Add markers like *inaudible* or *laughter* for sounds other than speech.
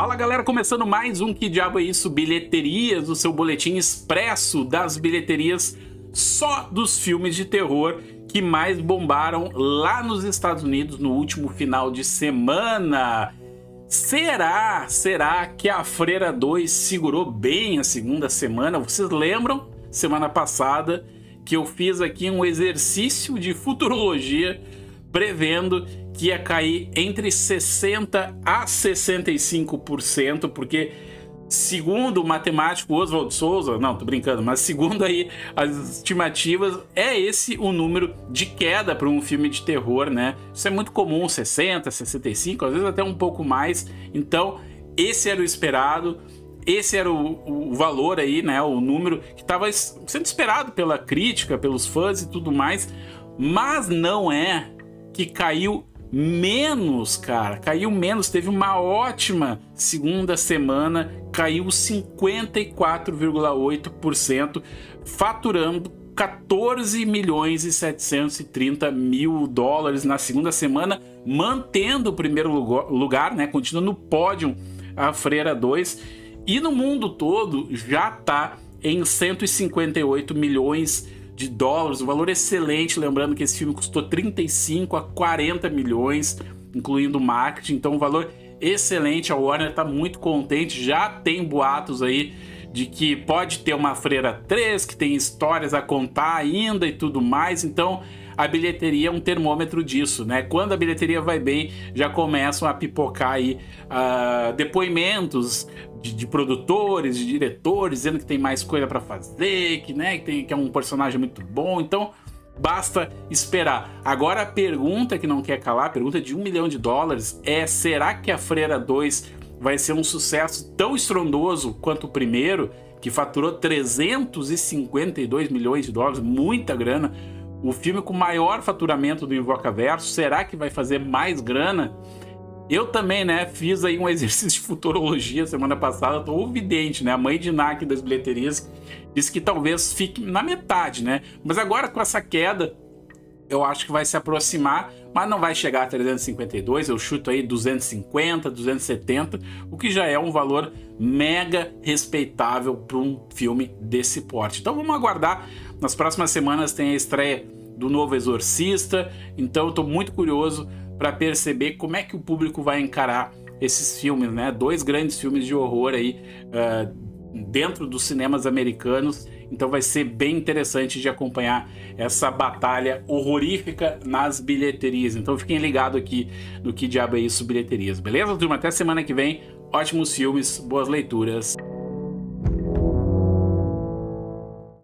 Fala galera, começando mais um Que Diabo é Isso Bilheterias, o seu boletim expresso das bilheterias só dos filmes de terror que mais bombaram lá nos Estados Unidos no último final de semana. Será, será que a Freira 2 segurou bem a segunda semana? Vocês lembram, semana passada, que eu fiz aqui um exercício de futurologia prevendo que ia cair entre 60% a 65%, porque segundo o matemático Oswald Souza, não, tô brincando, mas segundo aí as estimativas, é esse o número de queda para um filme de terror, né? Isso é muito comum, 60, 65, às vezes até um pouco mais. Então, esse era o esperado. Esse era o, o valor aí, né? O número que estava sendo esperado pela crítica, pelos fãs e tudo mais, mas não é que caiu menos, cara, caiu menos, teve uma ótima segunda semana, caiu 54,8%, faturando 14 milhões e 730 mil dólares na segunda semana, mantendo o primeiro lugar, né? Continua no pódio a Freira 2 e no mundo todo já está em 158 milhões de dólares, um valor excelente. Lembrando que esse filme custou 35 a 40 milhões, incluindo marketing, então um valor excelente. A Warner está muito contente, já tem boatos aí de que pode ter uma Freira 3, que tem histórias a contar ainda e tudo mais. Então, a bilheteria é um termômetro disso, né? Quando a bilheteria vai bem, já começam a pipocar aí uh, depoimentos de, de, produtores, de diretores, dizendo que tem mais coisa para fazer, que, né, que, tem, que é um personagem muito bom. Então, basta esperar. Agora, a pergunta que não quer calar, a pergunta de um milhão de dólares é: será que a Freira 2 vai ser um sucesso tão estrondoso quanto o primeiro, que faturou 352 milhões de dólares, muita grana? o filme com maior faturamento do Invocaverso, será que vai fazer mais grana? Eu também, né, fiz aí um *laughs* exercício de futurologia semana passada, tô vidente, né? A mãe de NAC das bilheterias disse que talvez fique na metade, né? Mas agora com essa queda, eu acho que vai se aproximar, mas não vai chegar a 352, eu chuto aí 250, 270, o que já é um valor mega respeitável para um filme desse porte. Então vamos aguardar. Nas próximas semanas tem a estreia do novo Exorcista, então eu estou muito curioso para perceber como é que o público vai encarar esses filmes, né? Dois grandes filmes de horror aí uh, dentro dos cinemas americanos então vai ser bem interessante de acompanhar essa batalha horrorífica nas bilheterias. Então fiquem ligados aqui no que diabo é isso bilheterias, beleza, turma? Até semana que vem. Ótimos filmes, boas leituras.